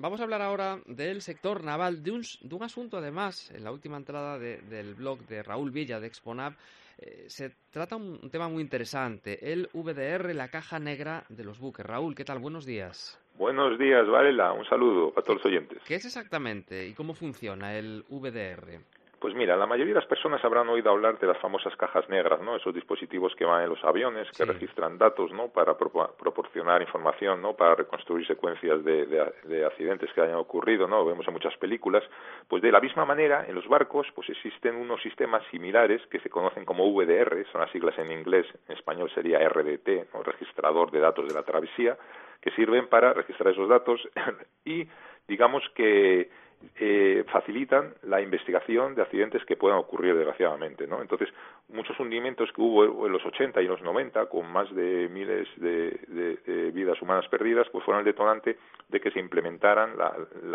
vamos a hablar ahora del sector naval, de un, de un asunto además, en la última entrada del blog de Raúl Villa de Exponav, eh, se trata un, un tema muy interesante, el VDR, la caja negra de los buques. Raúl, ¿qué tal? Buenos días. Buenos días, Varela. Un saludo a todos los oyentes. ¿Qué es exactamente y cómo funciona el VDR? Pues mira, la mayoría de las personas habrán oído hablar de las famosas cajas negras, ¿no? Esos dispositivos que van en los aviones, que registran datos, ¿no? Para proporcionar información, ¿no? Para reconstruir secuencias de, accidentes que hayan ocurrido, ¿no? Vemos en muchas películas. Pues de la misma manera, en los barcos, pues existen unos sistemas similares que se conocen como VDR, son las siglas en inglés, en español sería RDT, ¿no? Registrador de datos de la travesía, que sirven para registrar esos datos y digamos que eh, facilitan la investigación de accidentes que puedan ocurrir desgraciadamente, ¿no? Entonces, muchos hundimientos que hubo en los 80 y los 90, con más de miles de, vidas humanas perdidas, pues fueron el detonante de que se implementaran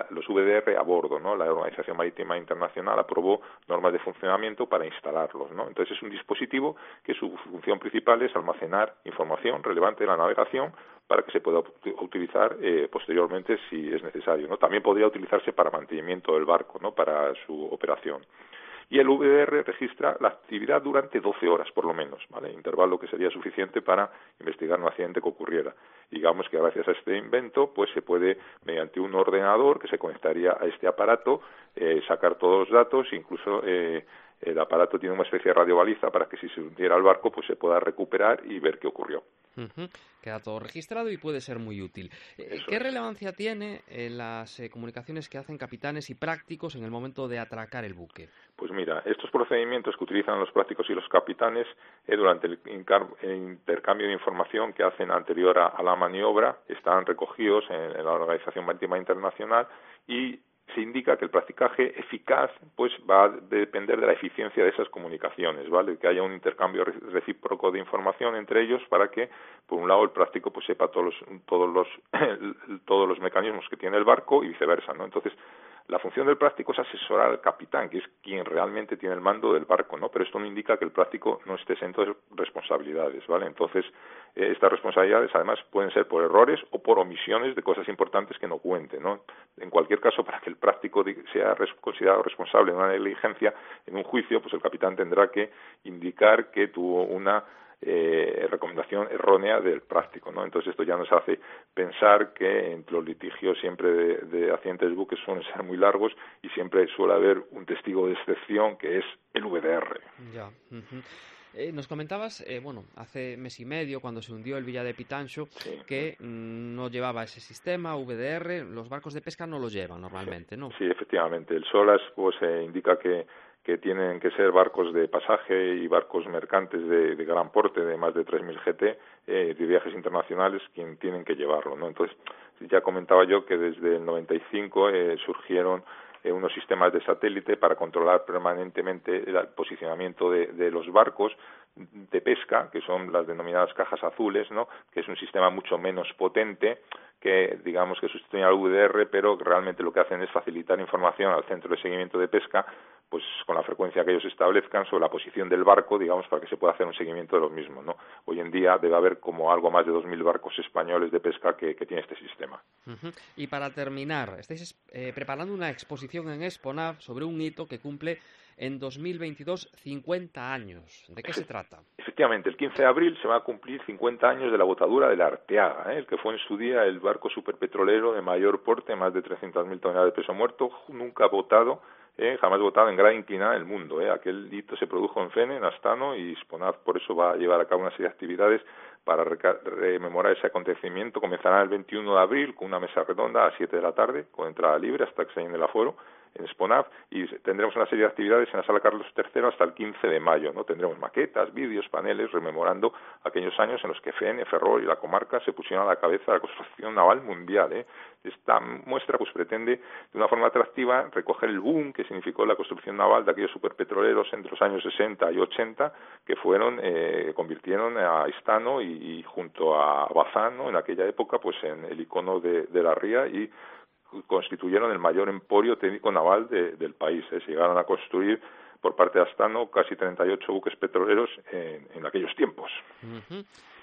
los VDR a bordo, ¿no? La Organización Marítima Internacional aprobó normas de funcionamiento para instalarlos, ¿no? Entonces, es un dispositivo que su función principal es almacenar información relevante de la navegación para que se pueda utilizar eh, posteriormente si es necesario. ¿no? También podría utilizarse para mantenimiento del barco, ¿no? para su operación. Y el VDR registra la actividad durante 12 horas, por lo menos, ¿vale? intervalo que sería suficiente para investigar un accidente que ocurriera. Digamos que gracias a este invento, pues se puede, mediante un ordenador que se conectaría a este aparato, eh, sacar todos los datos, incluso eh, el aparato tiene una especie de radiobaliza para que si se hundiera el barco, pues se pueda recuperar y ver qué ocurrió. Queda todo registrado y puede ser muy útil. Eh, ¿Qué relevancia tiene en las eh, comunicaciones que hacen capitanes y prácticos en el momento de atracar el buque? Pues mira, estos procedimientos que utilizan los prácticos y los capitanes eh, durante el, intercambio de información que hacen anterior a, la maniobra están recogidos en la Organización Marítima Internacional y se indica que el practicaje eficaz pues va a depender de la eficiencia de esas comunicaciones, ¿vale? Que haya un intercambio recíproco de información entre ellos para que por un lado el práctico pues sepa todos los todos los todos los mecanismos que tiene el barco y viceversa, ¿no? Entonces, la función del práctico es asesorar al capitán, que es quien realmente tiene el mando del barco, ¿no? Pero esto no indica que el práctico no esté exento de responsabilidades, ¿vale? Entonces, eh, estas responsabilidades además pueden ser por errores o por omisiones de cosas importantes que no cuenten, ¿no? En cualquier caso, para que el práctico sea considerado responsable de una negligencia en un juicio, pues el capitán tendrá que indicar que tuvo una eh, recomendación errónea del práctico, ¿no? Entonces esto ya nos hace pensar que los litigios siempre de, de accidentes de buques suelen ser muy largos y siempre suele haber un testigo de excepción que es el VDR. Ya. Eh, nos comentabas, eh, bueno, hace mes y medio, cuando se hundió el Villa de Pitancho, que mm, no llevaba ese sistema, VDR, los barcos de pesca no lo llevan normalmente, ¿no? Sí, efectivamente. El SOLAS pues, eh, indica que, que tienen que ser barcos de pasaje y barcos mercantes de, gran porte, de más de 3.000 GT, eh, de viajes internacionales, quien tienen que llevarlo, ¿no? Entonces, ya comentaba yo que desde el 95 eh, surgieron eh, unos sistemas de satélite para controlar permanentemente el posicionamiento de, los barcos de pesca, que son las denominadas cajas azules, ¿no? que es un sistema mucho menos potente que digamos que sustituyen al VDR, pero realmente lo que hacen es facilitar información al centro de seguimiento de pesca pues con la frecuencia que ellos establezcan sobre la posición del barco, digamos, para que se pueda hacer un seguimiento de los mismos, ¿no? Hoy en día debe haber como algo más de 2.000 barcos españoles de pesca que, que tiene este sistema. Y para terminar, estáis eh, preparando una exposición en Exponav sobre un hito que cumple en 2022 50 años. ¿De qué se trata? Efectivamente, el 15 de abril se va a cumplir 50 años de la botadura de la Arteaga, ¿eh? el que fue en su día el barco superpetrolero de mayor porte, más de 300.000 toneladas de peso muerto, nunca votado eh, jamás votado en gran inclinada del mundo. Eh. Aquel hito se produjo en Fene, en Astano, y Sponaz por eso va a llevar a cabo una serie de actividades para rememorar ese acontecimiento. Comenzará el 21 de abril con una mesa redonda a las 7 de la tarde, con entrada libre hasta que se llene el aforo en Sponaf y tendremos una serie de actividades en la sala Carlos III hasta el 15 de mayo. ¿no? Tendremos maquetas, vídeos, paneles rememorando aquellos años en los que FEN, Ferrol y la comarca se pusieron a la cabeza de la construcción naval mundial. ¿eh? Esta muestra pues pretende de una forma atractiva recoger el boom que significó la construcción naval de aquellos superpetroleros entre los años 60 y 80 que fueron eh, convirtieron a Istano y, junto a Bazán en aquella época pues en el icono de, de la ría y constituyeron el mayor emporio técnico naval del país. ¿eh? Se llegaron a construir por parte de Astano casi 38 buques petroleros en, aquellos tiempos.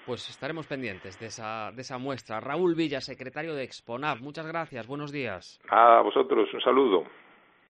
Pues estaremos pendientes de esa, de esa muestra. Raúl Villa, secretario de Exponav, muchas gracias, buenos días. A vosotros, un saludo.